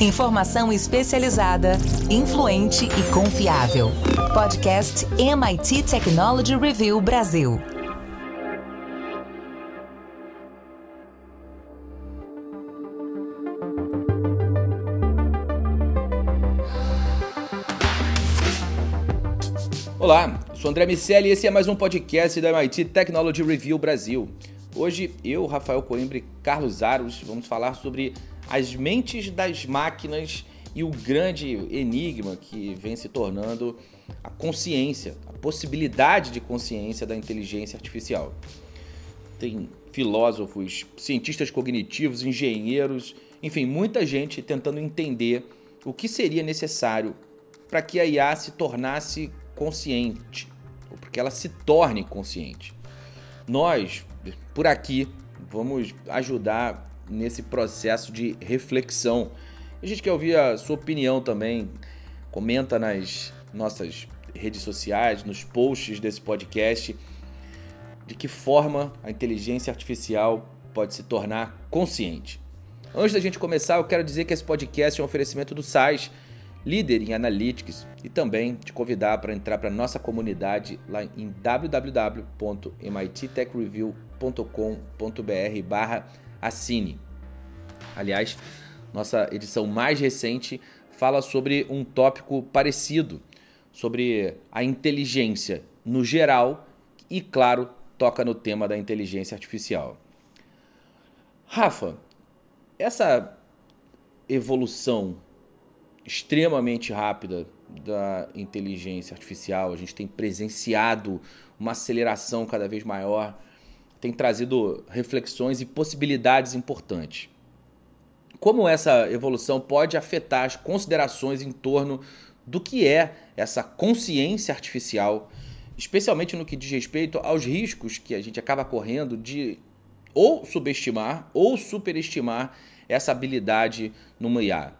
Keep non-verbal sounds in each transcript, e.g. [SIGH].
Informação especializada, influente e confiável. Podcast MIT Technology Review Brasil. Olá, sou André Miceli e esse é mais um podcast da MIT Technology Review Brasil. Hoje eu, Rafael Coimbra e Carlos Aros vamos falar sobre as mentes das máquinas e o grande enigma que vem se tornando a consciência, a possibilidade de consciência da inteligência artificial. Tem filósofos, cientistas cognitivos, engenheiros, enfim, muita gente tentando entender o que seria necessário para que a IA se tornasse consciente, ou para que ela se torne consciente. Nós, por aqui, vamos ajudar nesse processo de reflexão. A gente quer ouvir a sua opinião também. Comenta nas nossas redes sociais, nos posts desse podcast, de que forma a inteligência artificial pode se tornar consciente. Antes da gente começar, eu quero dizer que esse podcast é um oferecimento do SAIS líder em Analytics, e também te convidar para entrar para nossa comunidade lá em www.mittechreview.com.br barra assine. Aliás, nossa edição mais recente fala sobre um tópico parecido, sobre a inteligência no geral e, claro, toca no tema da inteligência artificial. Rafa, essa evolução extremamente rápida da inteligência artificial, a gente tem presenciado uma aceleração cada vez maior, tem trazido reflexões e possibilidades importantes. Como essa evolução pode afetar as considerações em torno do que é essa consciência artificial, especialmente no que diz respeito aos riscos que a gente acaba correndo de ou subestimar ou superestimar essa habilidade numa IA.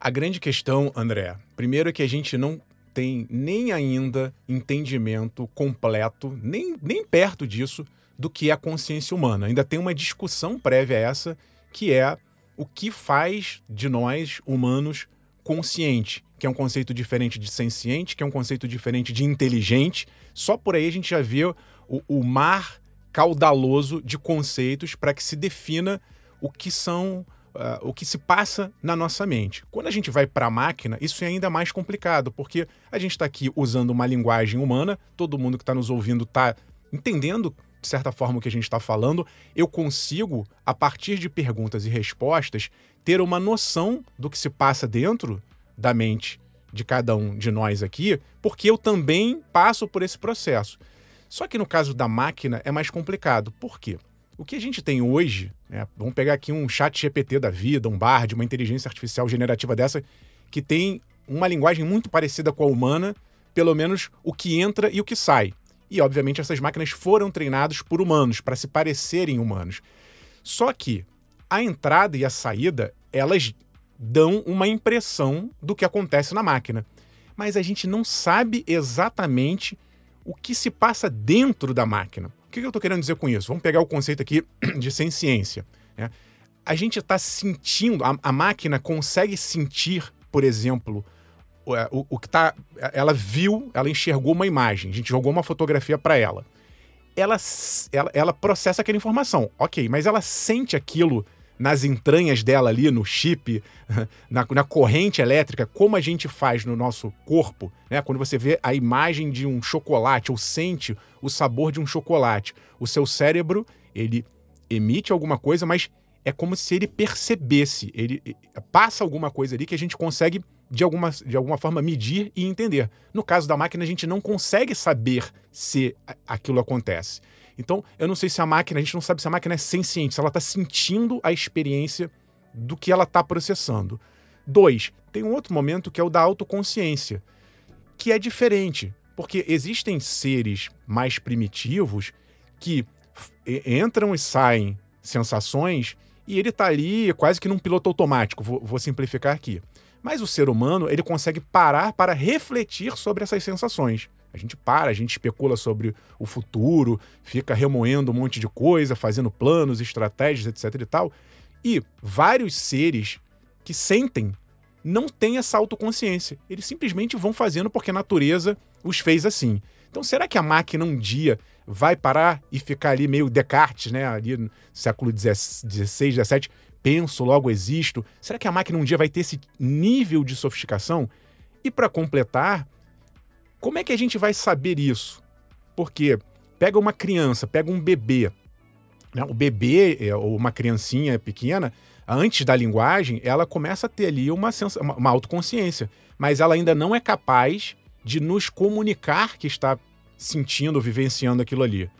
A grande questão, André, primeiro é que a gente não tem nem ainda entendimento completo, nem, nem perto disso, do que é a consciência humana. Ainda tem uma discussão prévia a essa, que é o que faz de nós, humanos, consciente, que é um conceito diferente de senciente, que é um conceito diferente de inteligente. Só por aí a gente já vê o, o mar caudaloso de conceitos para que se defina o que são uh, o que se passa na nossa mente. Quando a gente vai para a máquina, isso é ainda mais complicado, porque a gente está aqui usando uma linguagem humana, todo mundo que está nos ouvindo está entendendo de certa forma o que a gente está falando, eu consigo, a partir de perguntas e respostas, ter uma noção do que se passa dentro da mente de cada um de nós aqui, porque eu também passo por esse processo. Só que no caso da máquina é mais complicado. Por quê? O que a gente tem hoje, né, vamos pegar aqui um chat GPT da vida, um Bard, uma inteligência artificial generativa dessa, que tem uma linguagem muito parecida com a humana, pelo menos o que entra e o que sai. E, obviamente, essas máquinas foram treinadas por humanos, para se parecerem humanos. Só que a entrada e a saída, elas dão uma impressão do que acontece na máquina. Mas a gente não sabe exatamente o que se passa dentro da máquina. O que eu estou querendo dizer com isso? Vamos pegar o conceito aqui [CLEARS THROAT] de ciência. Né? A gente está sentindo, a, a, máquina consegue sentir, por exemplo, o, é, o, o que está. Ela viu, ela enxergou uma imagem, a gente jogou uma fotografia para ela. Ela, ela. Ela processa aquela informação, ok, mas ela sente aquilo nas entranhas dela ali, no chip, [LAUGHS] na, na, corrente elétrica, como a gente faz no nosso corpo, né? Quando você vê a imagem de um chocolate ou sente o sabor de um chocolate, o seu cérebro, ele emite alguma coisa, mas é como se ele percebesse, ele passa alguma coisa ali que a gente consegue de alguma, de alguma forma medir e entender. No caso da máquina, a gente não consegue saber se aquilo acontece. Então, eu não sei se a máquina, a gente não sabe se a máquina é senciente, se ela está sentindo a experiência do que ela está processando. Dois, tem um outro momento que é o da autoconsciência, que é diferente, porque existem seres mais primitivos que entram e saem sensações e ele está ali quase que num piloto automático, vou, vou simplificar aqui. Mas o ser humano, ele consegue parar para refletir sobre essas sensações. A gente para, a gente especula sobre o futuro, fica remoendo um monte de coisa, fazendo planos, estratégias, etc e tal. E vários seres que sentem não têm essa autoconsciência. Eles simplesmente vão fazendo porque a natureza os fez assim. Então, será que a máquina um dia vai parar e ficar ali meio Descartes, né? Ali no século XVI, XVII, penso, logo existo. Será que a máquina um dia vai ter esse nível de sofisticação? E para completar, como é que a gente vai saber isso? Porque pega uma criança, pega um bebê. Né? O bebê, é, ou uma criancinha pequena, antes da linguagem, ela começa a ter ali uma, uma, uma autoconsciência. Mas ela ainda não é capaz de nos comunicar que está sentindo, vivenciando aquilo ali.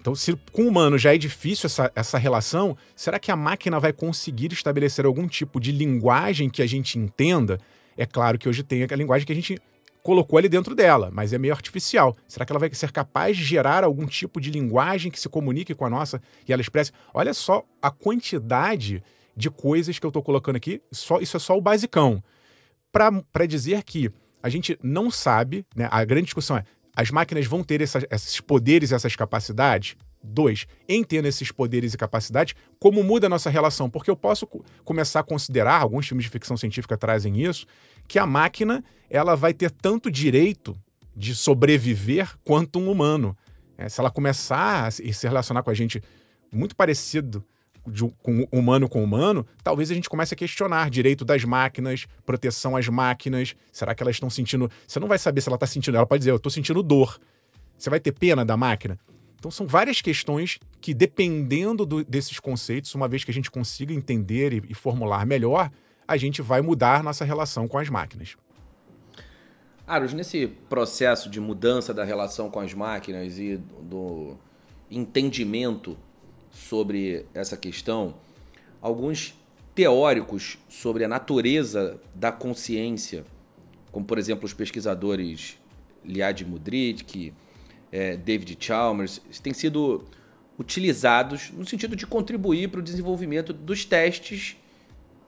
Então, se com o humano já é difícil essa, essa relação, será que a máquina vai conseguir estabelecer algum tipo de linguagem que a gente entenda? É claro que hoje tem a linguagem que a gente colocou ali dentro dela, mas é meio artificial. Será que ela vai ser capaz de gerar algum tipo de linguagem que se comunique com a nossa e ela expresse? Olha só a quantidade de coisas que eu estou colocando aqui, só, isso é só o basicão. Para dizer que a gente não sabe, né, a grande discussão é: as máquinas vão ter essa, esses poderes e essas capacidades? Dois, em tendo esses poderes e capacidades, como muda a nossa relação? Porque eu posso começar a considerar, alguns filmes de ficção científica trazem isso, que a máquina ela vai ter tanto direito de sobreviver quanto um humano. É, se ela começar a se relacionar com a gente muito parecido de, com humano com humano, talvez a gente comece a questionar direito das máquinas, proteção às máquinas. Será que elas estão sentindo. Você não vai saber se ela está sentindo. Ela pode dizer, eu estou sentindo dor. Você vai ter pena da máquina? Então são várias questões que, dependendo do, desses conceitos, uma vez que a gente consiga entender e, e formular melhor, a gente vai mudar nossa relação com as máquinas. Aros, nesse processo de mudança da relação com as máquinas e do entendimento sobre essa questão, alguns teóricos sobre a natureza da consciência, como por exemplo os pesquisadores Liad Mudrik, é, David Chalmers, têm sido utilizados no sentido de contribuir para o desenvolvimento dos testes,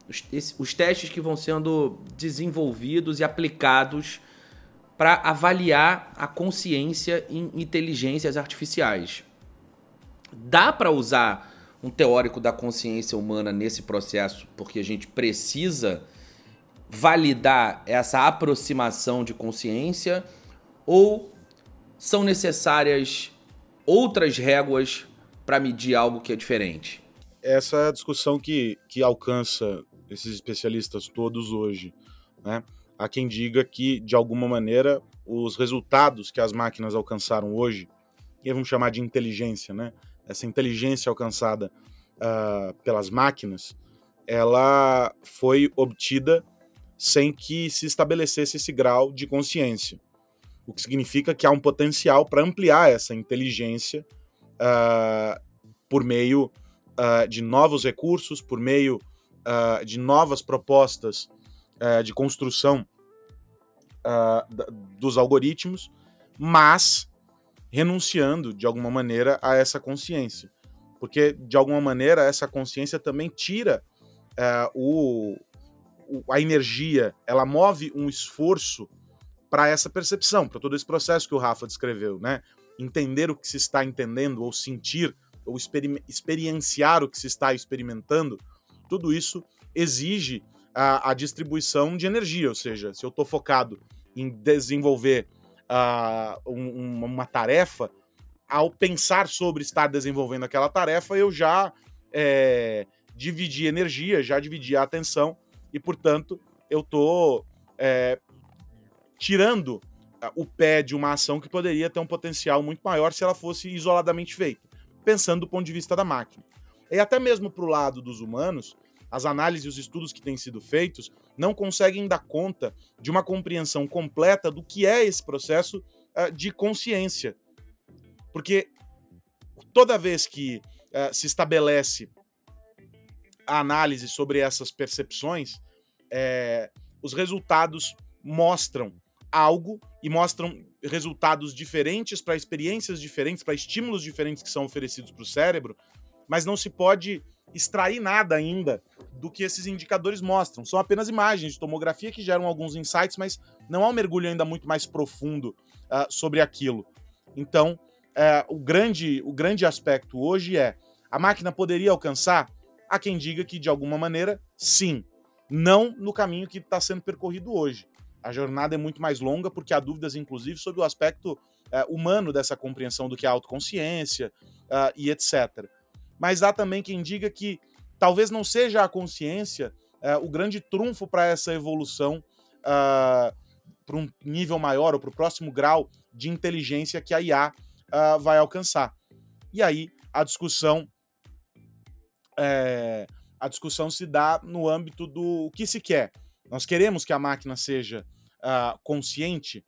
os, os testes que vão sendo desenvolvidos e aplicados para avaliar a consciência em inteligências artificiais. Dá para usar um teórico da consciência humana nesse processo, porque a gente precisa validar essa aproximação de consciência ou são necessárias outras réguas para medir algo que é diferente? Essa é a discussão que, que alcança esses especialistas todos hoje. Né? Há quem diga que, de alguma maneira, os resultados que as máquinas alcançaram hoje, e vamos chamar de inteligência, né? Essa inteligência alcançada uh, pelas máquinas, ela foi obtida sem que se estabelecesse esse grau de consciência. O que significa que há um potencial para ampliar essa inteligência uh, por meio uh, de novos recursos, por meio uh, de novas propostas de construção dos algoritmos, mas renunciando de alguma maneira a essa consciência. Porque, de alguma maneira, essa consciência também tira o, a energia, ela move um esforço para essa percepção, para todo esse processo que o Rafa descreveu, né? Entender o que se está entendendo, ou sentir, ou experi experienciar o que se está experimentando, tudo isso exige a, a distribuição de energia, ou seja, se eu estou focado em desenvolver uh, um, uma tarefa, ao pensar sobre estar desenvolvendo aquela tarefa, eu já é, dividi energia, já dividi a atenção, e portanto eu estou é, tirando ah, o pé de uma ação que poderia ter um potencial muito maior se ela fosse isoladamente feita, pensando do ponto de vista da máquina. E até mesmo para o lado dos humanos, as análises e os estudos que têm sido feitos não conseguem dar conta de uma compreensão completa do que é esse processo uh, de consciência. Porque toda vez que uh, se estabelece a análise sobre essas percepções, é, os resultados mostram algo e mostram resultados diferentes para experiências diferentes, para estímulos diferentes que são oferecidos para o cérebro, mas não se pode extrair nada ainda do que esses indicadores mostram. São apenas imagens de tomografia que geram alguns insights, mas não há um mergulho ainda muito mais profundo uh, sobre aquilo. Então, uh, o, grande, o grande aspecto hoje é: a máquina poderia alcançar? Há quem diga que, de alguma maneira, sim. não no caminho que está sendo percorrido hoje. A jornada é muito mais longa porque há dúvidas, inclusive, sobre o aspecto é, humano dessa compreensão do que é autoconsciência uh, e etc. Mas há também quem diga que talvez não seja a consciência uh, o grande trunfo para essa evolução uh, para um nível maior ou para o próximo grau de inteligência que a IA vai alcançar. E aí a discussão é, a discussão se dá no âmbito do que se quer. Nós queremos que a máquina seja uh, consciente,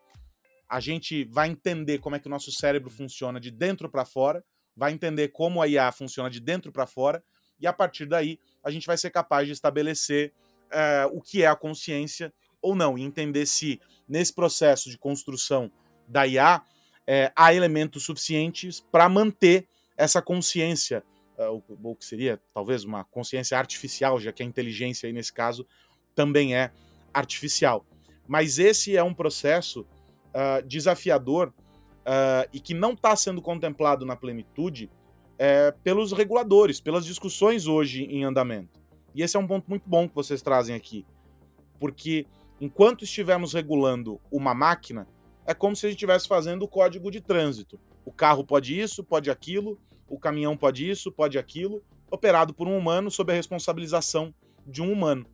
a gente vai entender como é que o nosso cérebro funciona de dentro para fora, vai entender como a IA funciona de dentro para fora, e a partir daí a gente vai ser capaz de estabelecer uh, o que é a consciência ou não, e entender se nesse processo de construção da IA é, há elementos suficientes para manter essa consciência, uh, o, que seria talvez uma consciência artificial, já que a inteligência aí nesse caso também é artificial. Mas esse é um processo uh, desafiador uh, e que não está sendo contemplado na plenitude é, pelos reguladores, pelas discussões hoje em andamento. E esse é um ponto muito bom que vocês trazem aqui, porque enquanto estivermos regulando uma máquina, é como se a gente estivesse fazendo o código de trânsito. O carro pode isso, pode aquilo, o caminhão pode isso, pode aquilo, operado por um humano sob a responsabilização de um humano.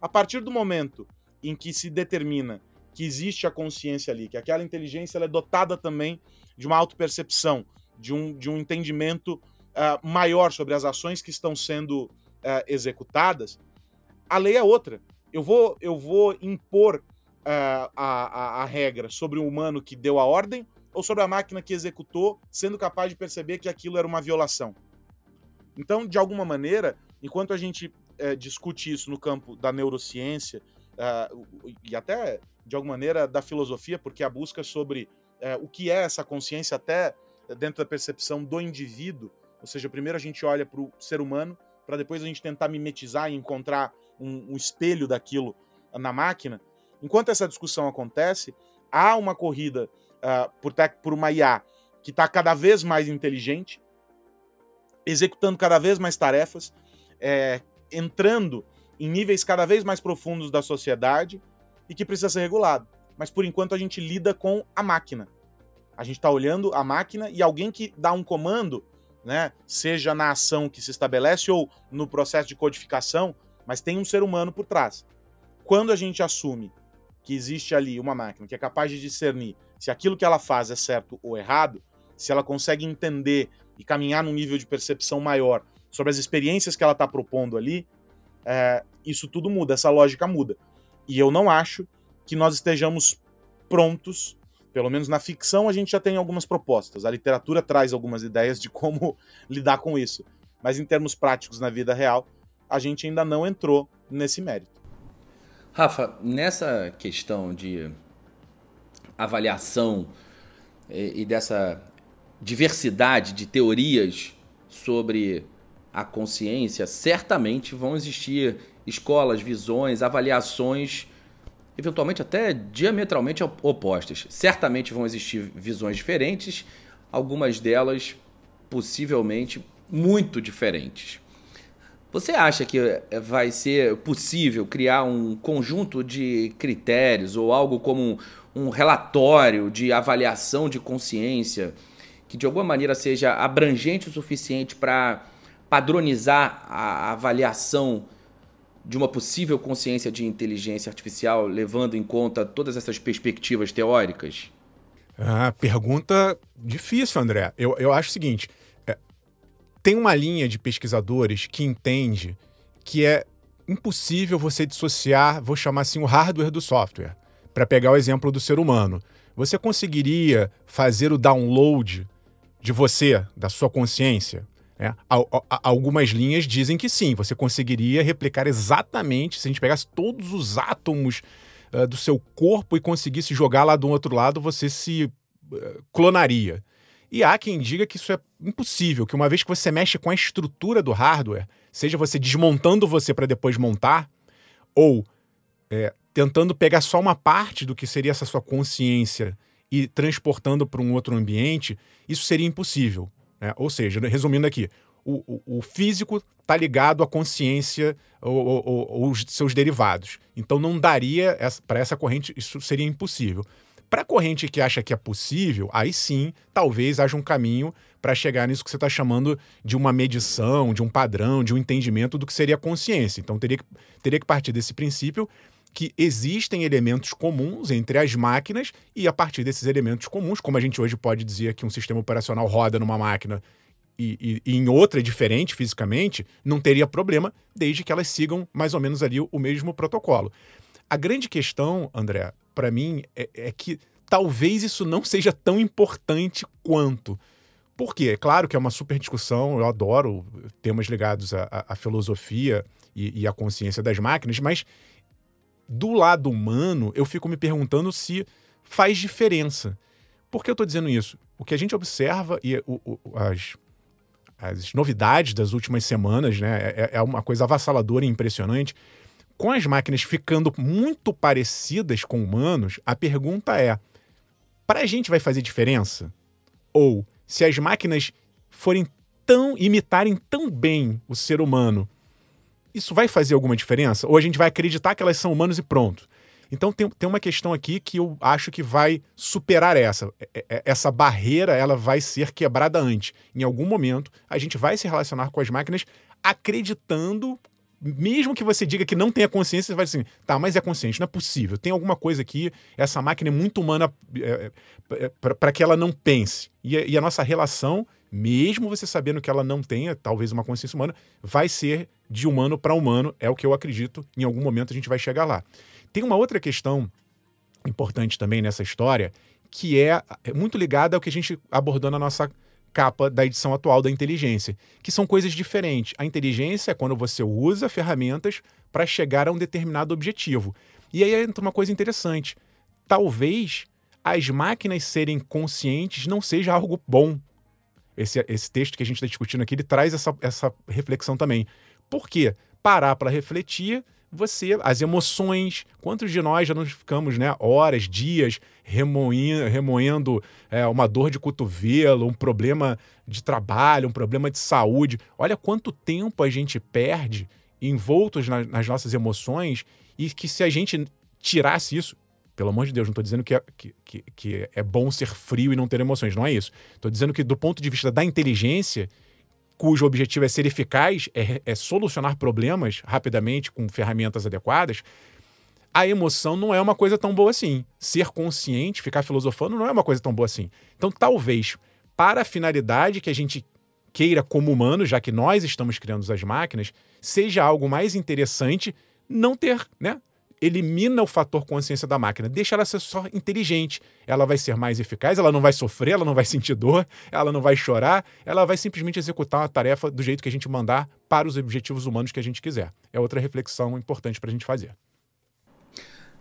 A partir do momento em que se determina que existe a consciência ali, que aquela inteligência é dotada também de uma autopercepção, de um, de um entendimento uh, maior sobre as ações que estão sendo uh, executadas, a lei é outra. Eu vou, eu vou impor uh, a, a, a regra sobre o humano que deu a ordem ou sobre a máquina que executou, sendo capaz de perceber que aquilo era uma violação. Então, de alguma maneira, enquanto a gente é, discute isso no campo da neurociência, uh, e até de alguma maneira da filosofia, porque a busca sobre uh, o que é essa consciência até dentro da percepção do indivíduo, ou seja, primeiro a gente olha para o ser humano, para depois a gente tentar mimetizar e encontrar um, um espelho daquilo na máquina. Enquanto essa discussão acontece, há uma corrida uh, por, por uma IA que está cada vez mais inteligente, executando cada vez mais tarefas, é, entrando em níveis cada vez mais profundos da sociedade e que precisa ser regulado. Mas por enquanto a gente lida com a máquina. A gente está olhando a máquina e alguém que dá um comando, né, seja na ação que se estabelece ou no processo de codificação, mas tem um ser humano por trás. Quando a gente assume que existe ali uma máquina que é capaz de discernir se aquilo que ela faz é certo ou errado, se ela consegue entender e caminhar num nível de percepção maior sobre as experiências que ela está propondo ali, é, isso tudo muda, essa lógica muda. E eu não acho que nós estejamos prontos, pelo menos na ficção a gente já tem algumas propostas, a literatura traz algumas ideias de como [LAUGHS] lidar com isso, mas em termos práticos na vida real, a gente ainda não entrou nesse mérito. Rafa, nessa questão de avaliação e, e dessa diversidade de teorias sobre a consciência, certamente vão existir escolas, visões, avaliações, eventualmente até diametralmente opostas. Certamente vão existir visões diferentes, algumas delas possivelmente muito diferentes. Você acha que vai ser possível criar um conjunto de critérios ou algo como um relatório de avaliação de consciência que de alguma maneira seja abrangente o suficiente para padronizar a avaliação de uma possível consciência de inteligência artificial, levando em conta todas essas perspectivas teóricas? Ah, pergunta difícil, André. Eu, eu acho o seguinte: é, tem uma linha de pesquisadores que entende que é impossível você dissociar, vou chamar assim, o hardware do software. Para pegar o exemplo do ser humano. Você conseguiria fazer o download de você, da sua consciência, é, algumas linhas dizem que sim, você conseguiria replicar exatamente, se a gente pegasse todos os átomos uh, do seu corpo e conseguisse jogar lá do outro lado, você se uh, clonaria. E há quem diga que isso é impossível, que uma vez que você mexe com a estrutura do hardware, seja você desmontando você para depois montar, ou é, tentando pegar só uma parte do que seria essa sua consciência e transportando para um outro ambiente, isso seria impossível. Né? Ou seja, resumindo aqui, o, o, físico está ligado à consciência ou, os seus derivados. Então não daria para essa corrente, isso seria impossível. Para a corrente que acha que é possível, aí sim, talvez haja um caminho para chegar nisso que você está chamando de uma medição, de um padrão, de um entendimento do que seria consciência. Então teria que, teria que partir desse princípio que existem elementos comuns entre as máquinas e a partir desses elementos comuns, como a gente hoje pode dizer que um sistema operacional roda numa máquina e, e, e, em outra diferente fisicamente, não teria problema, desde que elas sigam mais ou menos ali o, mesmo protocolo. A grande questão, André, para mim, é, é, que talvez isso não seja tão importante quanto. Por quê? É claro que é uma super discussão, eu adoro temas ligados à, à filosofia e, e à consciência das máquinas, mas do lado humano, eu fico me perguntando se faz diferença. Por que eu estou dizendo isso? O que a gente observa e o, o, as, as novidades das últimas semanas, né, é, é uma coisa avassaladora e impressionante. Com as máquinas ficando muito parecidas com humanos, a pergunta é: para a gente vai fazer diferença? Ou se as máquinas forem tão imitarem tão bem o ser humano, isso vai fazer alguma diferença? Ou a gente vai acreditar que elas são humanos e pronto? Então tem, tem uma questão aqui que eu acho que vai superar essa. É, é, essa barreira ela vai ser quebrada antes. Em algum momento, a gente vai se relacionar com as máquinas acreditando mesmo que você diga que não tenha consciência, você vai assim, tá, mas é consciente, não é possível. Tem alguma coisa aqui, essa máquina é muito humana é, é, para que ela não pense. E, e, a nossa relação, mesmo você sabendo que ela não tenha talvez uma consciência humana, vai ser de humano para humano, é o que eu acredito. Em algum momento a gente vai chegar lá. Tem uma outra questão importante também nessa história, que é, é muito ligada ao que a gente abordou na nossa capa da edição atual da inteligência, que são coisas diferentes. A inteligência é quando você usa ferramentas para chegar a um determinado objetivo. E aí entra uma coisa interessante. Talvez as máquinas serem conscientes não seja algo bom. Esse, esse texto que a gente está discutindo aqui, ele traz essa, essa reflexão também. Por quê? Parar para refletir, você, as emoções, quantos de nós já não ficamos né, horas, dias remoendo, remoendo é, uma dor de cotovelo, um problema de trabalho, um problema de saúde. Olha quanto tempo a gente perde envoltos na, nas nossas emoções e que se a gente tirasse isso, pelo amor de Deus, não estou dizendo que é, que, que, que é bom ser frio e não ter emoções, não é isso. Estou dizendo que do ponto de vista da inteligência, cujo objetivo é ser eficaz, é, é solucionar problemas rapidamente com ferramentas adequadas, a emoção não é uma coisa tão boa assim. Ser consciente, ficar filosofando, não é uma coisa tão boa assim. Então, talvez, para a finalidade que a gente queira como humano, já que nós estamos criando as máquinas, seja algo mais interessante não ter, né? Elimina o fator consciência da máquina, deixa ela ser só inteligente. Ela vai ser mais eficaz, ela não vai sofrer, ela não vai sentir dor, ela não vai chorar, ela vai simplesmente executar uma tarefa do jeito que a gente mandar para os objetivos humanos que a gente quiser. É outra reflexão importante para a gente fazer.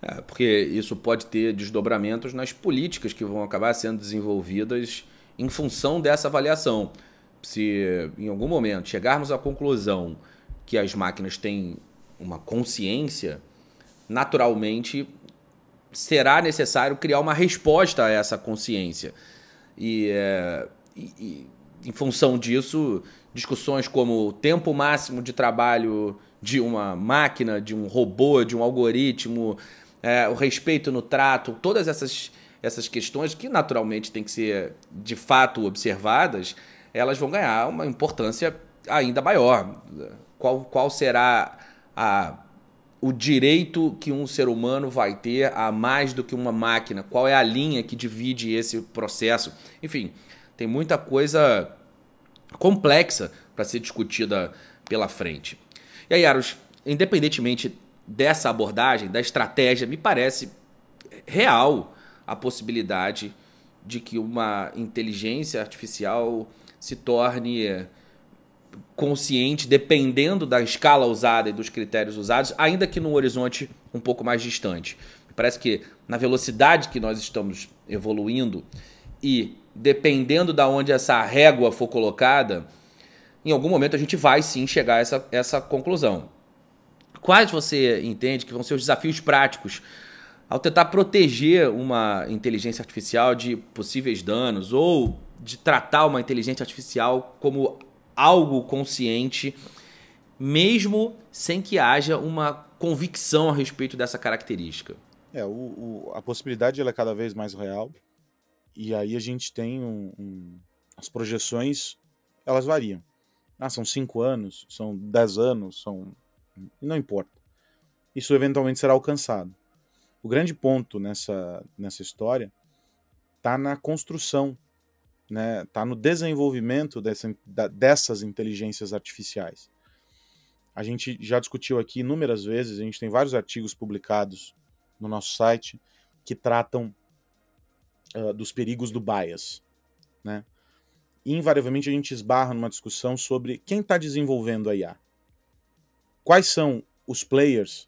É, porque isso pode ter desdobramentos nas políticas que vão acabar sendo desenvolvidas em função dessa avaliação. Se em algum momento chegarmos à conclusão que as máquinas têm uma consciência, naturalmente será necessário criar uma resposta a essa consciência. E, é, e, e, em função disso, discussões como o tempo máximo de trabalho de uma máquina, de um robô, de um algoritmo, é, o respeito no trato, todas essas, essas questões que naturalmente têm que ser de fato observadas, elas vão ganhar uma importância ainda maior. Qual, qual será a o direito que um ser humano vai ter a mais do que uma máquina? Qual é a linha que divide esse processo? Enfim, tem muita coisa complexa para ser discutida pela frente. E aí, Aros, independentemente dessa abordagem, da estratégia, me parece real a possibilidade de que uma inteligência artificial se torne consciente, dependendo da escala usada e dos critérios usados, ainda que num horizonte um pouco mais distante. Parece que na velocidade que nós estamos evoluindo e dependendo da onde essa régua for colocada, em algum momento a gente vai sim chegar a essa, essa conclusão. Quais você entende que vão ser os desafios práticos ao tentar proteger uma inteligência artificial de possíveis danos ou de tratar uma inteligência artificial como algo consciente, mesmo sem que haja uma convicção a respeito dessa característica. É, o, o, a possibilidade ela é cada vez mais real. E aí a gente tem um, um, as projeções, elas variam. Ah, são cinco anos, são dez anos, são. Não importa. Isso eventualmente será alcançado. O grande ponto nessa, nessa história está na construção, né? Está no desenvolvimento dessa, dessas inteligências artificiais. A gente já discutiu aqui inúmeras vezes, a gente tem vários artigos publicados no nosso site que tratam uh, dos perigos do bias, né? E, invariavelmente a gente esbarra numa discussão sobre quem está desenvolvendo a IA. Quais são os players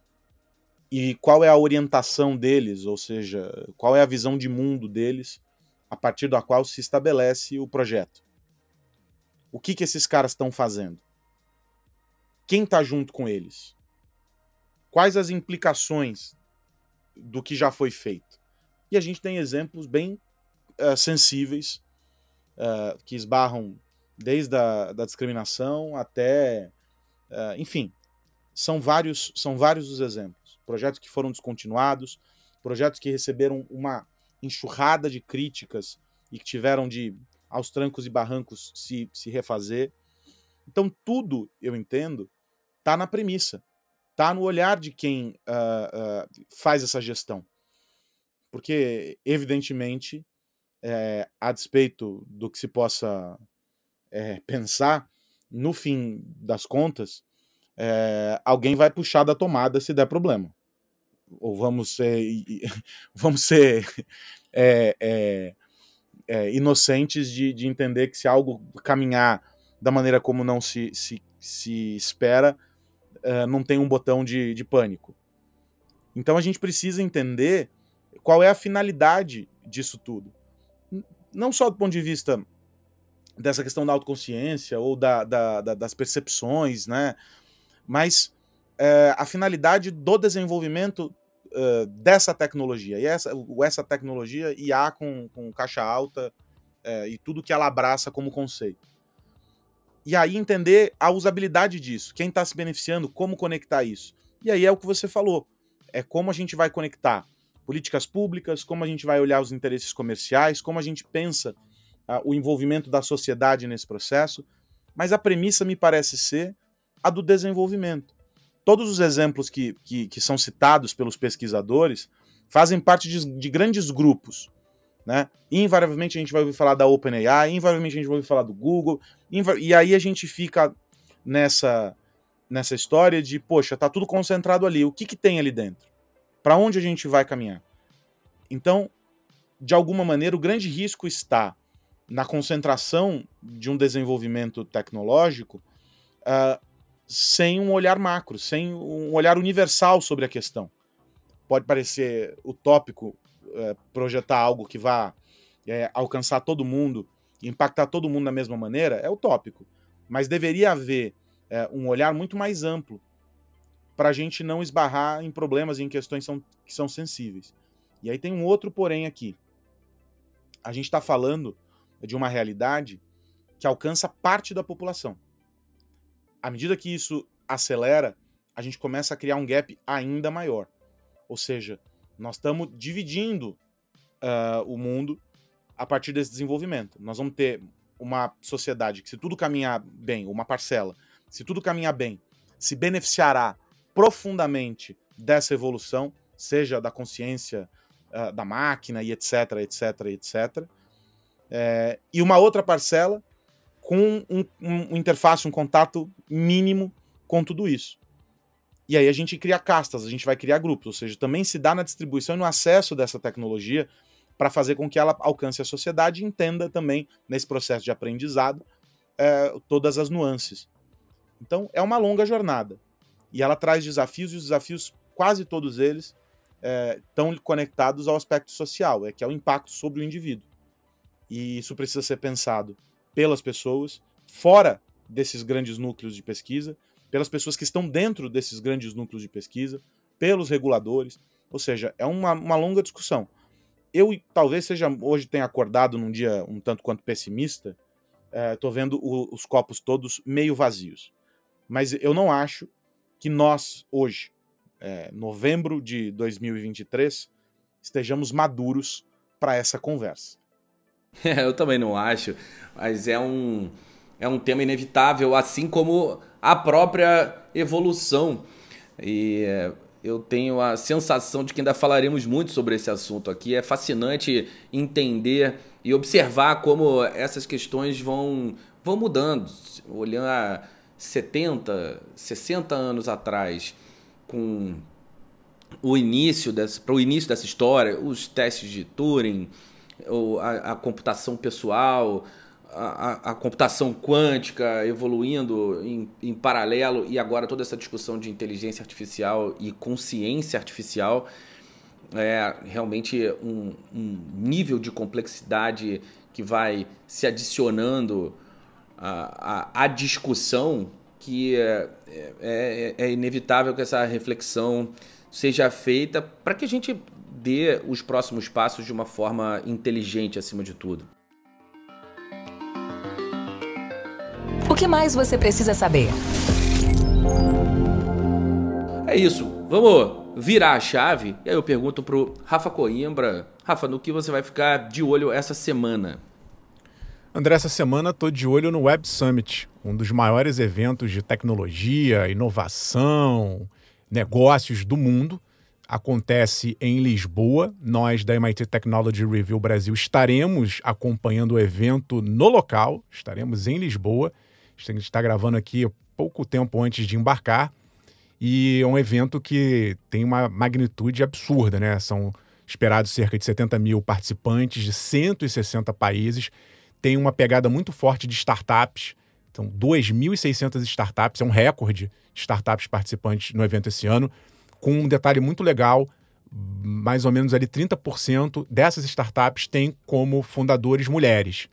e qual é a orientação deles, ou seja, qual é a visão de mundo deles a partir da qual se estabelece o projeto. O que, que esses caras estão fazendo? Quem está junto com eles? Quais as implicações do que já foi feito? E a gente tem exemplos bem uh, sensíveis uh, que esbarram desde a da discriminação até, uh, enfim, são vários, são vários os exemplos. Projetos que foram descontinuados, projetos que receberam uma enxurrada de críticas e que tiveram de, aos trancos e barrancos, se, se refazer. Então, tudo, eu entendo, está na premissa, está no olhar de quem uh, uh, faz essa gestão. Porque, evidentemente, é, a despeito do que se possa é, pensar, no fim das contas, é, alguém vai puxar da tomada se der problema. Ou vamos ser, [LAUGHS] vamos ser inocentes de, de entender que se algo caminhar da maneira como não se, se, se espera, não tem um botão de, de pânico. Então a gente precisa entender qual é a finalidade disso tudo não só do ponto de vista dessa questão da autoconsciência ou da, da, da, das percepções, né? Mas é, a finalidade do desenvolvimento uh, dessa tecnologia. E essa, essa tecnologia IA com, com caixa alta é, e tudo que ela abraça como conceito. E aí entender a usabilidade disso, quem está se beneficiando, como conectar isso. E aí é o que você falou. É como a gente vai conectar políticas públicas, como a gente vai olhar os interesses comerciais, como a gente pensa uh, o envolvimento da sociedade nesse processo, mas a premissa me parece ser a do desenvolvimento. Todos os exemplos que, que, que são citados pelos pesquisadores fazem parte de, de grandes grupos. Né? invariavelmente a gente vai ouvir falar da OpenAI, invariavelmente a gente vai ouvir falar do Google, e aí a gente fica nessa nessa história de, poxa, tá tudo concentrado ali, o que, que tem ali dentro? Para onde a gente vai caminhar? Então, de alguma maneira, o grande risco está na concentração de um desenvolvimento tecnológico uh, sem um olhar macro, sem um olhar universal sobre a questão. Pode parecer utópico uh, projetar algo que vá uh, alcançar todo mundo, impactar todo mundo da mesma maneira, é utópico. Mas deveria haver eh, um olhar muito mais amplo para a gente não esbarrar em problemas e em questões são, que são sensíveis. E aí tem um outro porém aqui. A gente está falando de uma realidade que alcança parte da população. À medida que isso acelera, a gente começa a criar um gap ainda maior. Ou seja, nós estamos dividindo uh, o mundo a partir desse desenvolvimento. Nós vamos ter uma sociedade que, se tudo caminhar bem, uma parcela, se tudo caminhar bem, se beneficiará profundamente dessa evolução, seja da consciência uh, da máquina e etc, etc, etc. É, e uma outra parcela com um, um, interface, um contato mínimo com tudo isso. E aí a gente cria castas, a gente vai criar grupos, ou seja, também se dá na distribuição e no acesso dessa tecnologia para fazer com que ela alcance a sociedade e entenda também, nesse processo de aprendizado, é, todas as nuances. Então, é uma longa jornada. E ela traz desafios, e os desafios, quase todos eles, estão é, conectados ao aspecto social, é que é o impacto sobre o indivíduo. E isso precisa ser pensado pelas pessoas, fora desses grandes núcleos de pesquisa, pelas pessoas que estão dentro desses grandes núcleos de pesquisa, pelos reguladores. Ou seja, é uma, uma longa discussão. Eu talvez seja hoje tenha acordado num dia um tanto quanto pessimista, Estou vendo o, os copos todos meio vazios. Mas eu não acho que nós, hoje, é, novembro de 2023, estejamos maduros para essa conversa. [LAUGHS] É, eu também não acho, mas é um, é um tema inevitável, assim como a própria evolução. E é, eu tenho a sensação de que ainda falaremos muito sobre esse assunto aqui. É fascinante entender e observar como essas questões vão, vão mudando. Olhando a 70, 60 anos atrás, com o início para o início dessa história, os testes de Turing, a, a computação pessoal, a, a, computação quântica evoluindo em, em, paralelo e agora toda essa discussão de inteligência artificial e consciência artificial é realmente um, um nível de complexidade que vai se adicionando à, à, à discussão que é, é, é, é inevitável que essa reflexão seja feita para que a gente dê os próximos passos de uma forma inteligente acima de tudo. O que mais você precisa saber? É isso. Vamos virar a chave. E aí eu pergunto pro Rafa Coimbra. Rafa, no que você vai ficar de olho essa semana? André, essa semana estou de olho no Web Summit, um dos maiores eventos de tecnologia, inovação, negócios do mundo. Acontece em Lisboa. Nós da MIT Technology Review Brasil estaremos acompanhando o evento no local, estaremos em Lisboa. A gente está gravando aqui pouco tempo antes de embarcar. E é um evento que tem uma magnitude absurda, né? São esperados cerca de 70 mil participantes de 160 países tem uma pegada muito forte de startups. Então, 2.600 startups, é um recorde de startups participantes no evento esse ano, com um detalhe muito legal, mais ou menos ali 30% dessas startups têm como fundadores mulheres.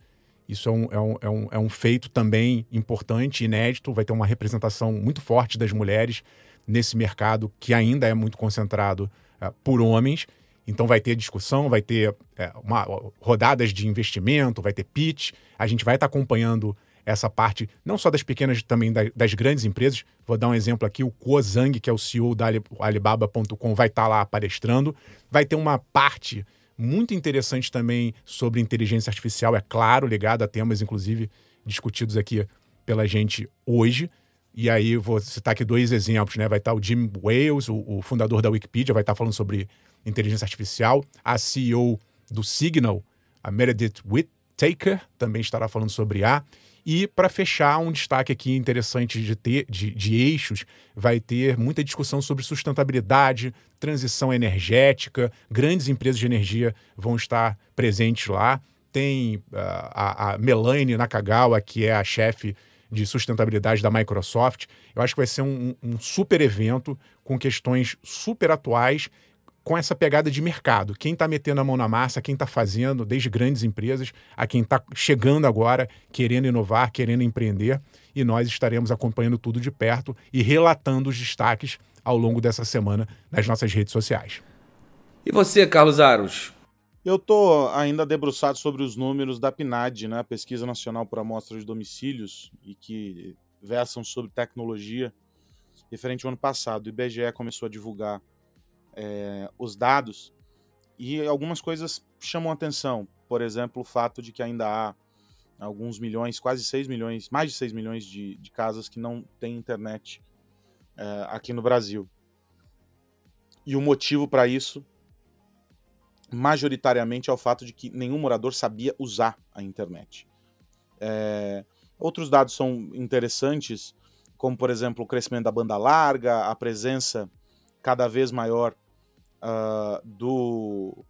Isso é um, é, um, é, um, é um feito também importante, inédito, vai ter uma representação muito forte das mulheres nesse mercado que ainda é muito concentrado uh, por homens então vai ter discussão, vai ter é, uma, rodadas de investimento, vai ter pitch. A gente vai estar tá acompanhando essa parte, não só das pequenas, também das grandes empresas. Vou dar um exemplo aqui: o Kuo Zhang, que é o CEO da Alibaba.com, vai estar tá lá palestrando. Vai ter uma parte muito interessante também sobre inteligência artificial, é claro, ligada a temas, inclusive, discutidos aqui pela gente hoje. E aí, vou citar aqui dois exemplos, né? Vai estar tá o Jim Wales, o, o fundador da Wikipedia, vai estar falando sobre inteligência artificial. A CEO do Signal, a Meredith Whittaker, também estará falando sobre A. E para fechar, um destaque aqui interessante de, ter, de, de, eixos, vai ter muita discussão sobre sustentabilidade, transição energética, grandes empresas de energia vão estar presentes lá. Tem uh, a, a Melanie Nakagawa, que é a chefe de sustentabilidade da Microsoft. Eu acho que vai ser um, um super evento com questões super atuais com essa pegada de mercado. Quem está metendo a mão na massa, quem está fazendo, desde grandes empresas a quem está chegando agora, querendo inovar, querendo empreender. E nós estaremos acompanhando tudo de perto e relatando os destaques ao longo dessa semana nas nossas redes sociais. E você, Carlos Aros? Eu estou ainda debruçado sobre os números da PNAD, né, Pesquisa Nacional por Amostra de Domicílios, e que versam sobre tecnologia referente ao ano passado. O IBGE começou a divulgar é, os dados e algumas coisas chamam atenção. Por exemplo, o fato de que ainda há alguns milhões, quase 6 milhões, mais de 6 milhões de, de casas que não têm internet é, aqui no Brasil. E o motivo para isso, majoritariamente, é o fato de que nenhum morador sabia usar a internet. É, outros dados são interessantes, como, por exemplo, o crescimento da banda larga, a presença cada vez maior uh, do,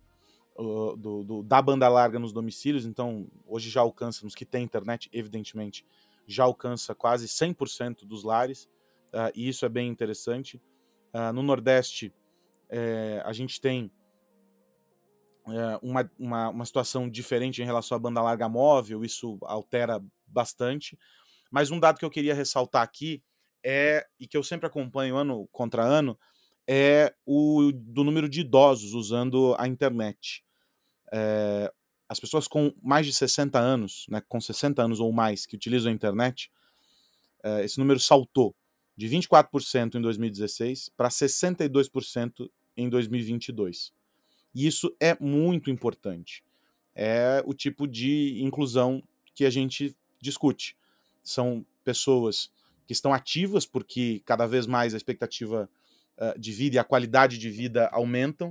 uh, do, do, da banda larga nos domicílios, então hoje já alcança, nos que têm internet, evidentemente, já alcança quase 100% dos lares, uh, e isso é bem interessante. no Nordeste, eh, a gente tem eh, uma, uma, uma situação diferente em relação à banda larga móvel, isso altera bastante. Mas um dado que eu queria ressaltar aqui é, e que eu sempre acompanho ano contra ano, é o do número de idosos usando a internet. É, as pessoas com mais de 60 anos, né, com 60 anos ou mais, que utilizam a internet, uh, esse número saltou de 24% em 2016 para 62% em 2022. E isso é muito importante. É o tipo de inclusão que a gente discute. São pessoas que estão ativas, porque cada vez mais a expectativa uh, de vida e a qualidade de vida aumentam.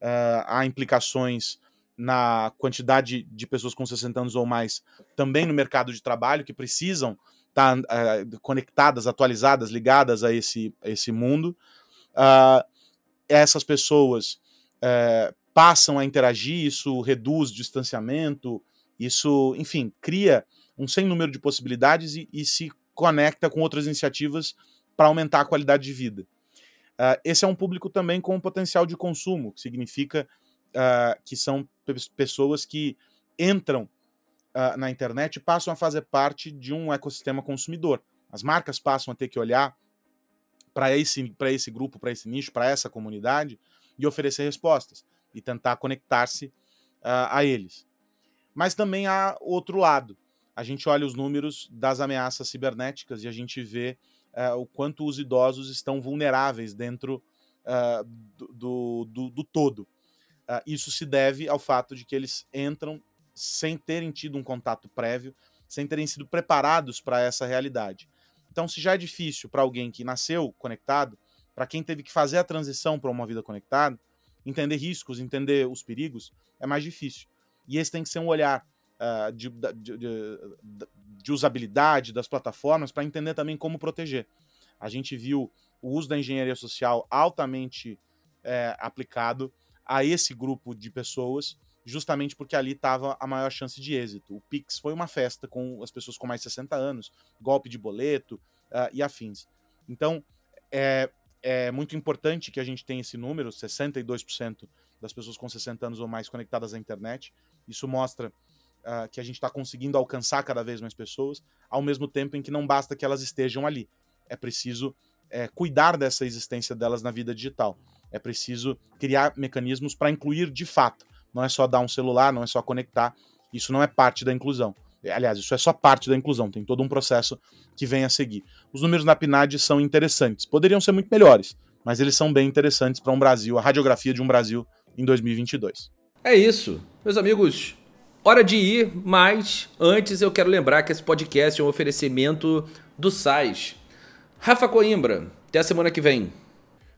Uh, há implicações na quantidade de pessoas com 60 anos ou mais também no mercado de trabalho que precisam estar uh, conectadas, atualizadas, ligadas a esse, a esse mundo. Uh, essas pessoas uh, passam a interagir, isso reduz distanciamento, isso, enfim, cria um sem número de possibilidades e, e se conecta com outras iniciativas para aumentar a qualidade de vida. Uh, esse é um público também com potencial de consumo, que significa uh, que são pessoas que entram uh, na internet e passam a fazer parte de um ecossistema consumidor. As marcas passam a ter que olhar para esse, esse grupo, para esse nicho, para essa comunidade e oferecer respostas e tentar conectar-se a eles. Mas também há outro lado. A gente olha os números das ameaças cibernéticas e a gente vê uh, o quanto os idosos estão vulneráveis dentro uh, do, do, do, todo. isso se deve ao fato de que eles entram sem terem tido um contato prévio, sem terem sido preparados para essa realidade. Então, se já é difícil para alguém que nasceu conectado, para quem teve que fazer a transição para uma vida conectada, entender riscos, entender os perigos, é mais difícil. E esse tem que ser um olhar uh, de, de, de, de, usabilidade das plataformas para entender também como proteger. A gente viu o uso da engenharia social altamente é, aplicado a esse grupo de pessoas justamente porque ali estava a maior chance de êxito. O Pix foi uma festa com as pessoas com mais de 60 anos, golpe de boleto uh, e afins. Então, é, é muito importante que a gente tenha esse número, 62% das pessoas com 60 anos ou mais conectadas à internet. Isso mostra uh, que a gente está conseguindo alcançar cada vez mais pessoas, ao mesmo tempo em que não basta que elas estejam ali. É preciso é, cuidar dessa existência delas na vida digital. É preciso criar mecanismos para incluir de fato não é só dar um celular, não é só conectar. Isso não é parte da inclusão. Aliás, isso é só parte da inclusão, tem todo um processo que vem a seguir. Os números na PNAD são interessantes. Poderiam ser muito melhores, mas eles são bem interessantes para um Brasil, a radiografia de um Brasil em 2022. É isso. Meus amigos, hora de ir, mas antes eu quero lembrar que esse podcast é um oferecimento do SAIS. Rafa Coimbra, até a semana que vem.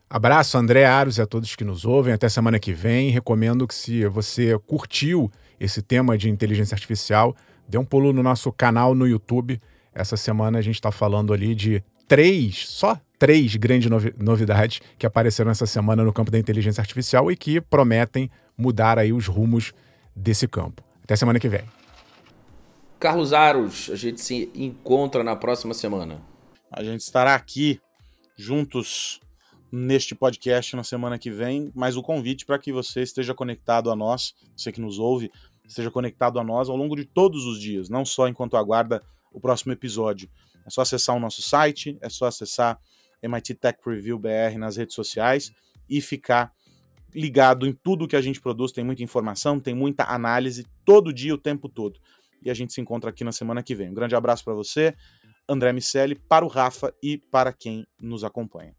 Abraço, André Aros e a todos que nos ouvem. Até semana que vem. Recomendo que, se você curtiu esse tema de inteligência artificial, dê um pulo no nosso canal no YouTube. Essa semana a gente está falando ali de três, só três grandes novi novidades que apareceram essa semana no campo da inteligência artificial e que prometem mudar aí os rumos desse campo. Até semana que vem. Carlos Aros, a gente se encontra na próxima semana. A gente estará aqui juntos neste podcast na semana que vem, mas o convite para que você esteja conectado a nós, você que nos ouve, esteja conectado a nós ao longo de todos os dias, não só enquanto aguarda o próximo episódio. É só acessar o nosso site, é só acessar MIT Tech Review BR nas redes sociais e ficar ligado em tudo que a gente produz. Tem muita informação, tem muita análise todo dia, o tempo todo. E a gente se encontra aqui na semana que vem. Um grande abraço para você, André Miceli, para o Rafa e para quem nos acompanha.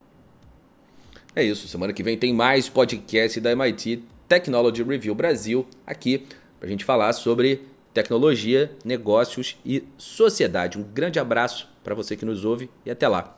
É isso, semana que vem tem mais podcast da MIT Technology Review Brasil aqui para a gente falar sobre tecnologia, negócios e sociedade. Um grande abraço para você que nos ouve e até lá.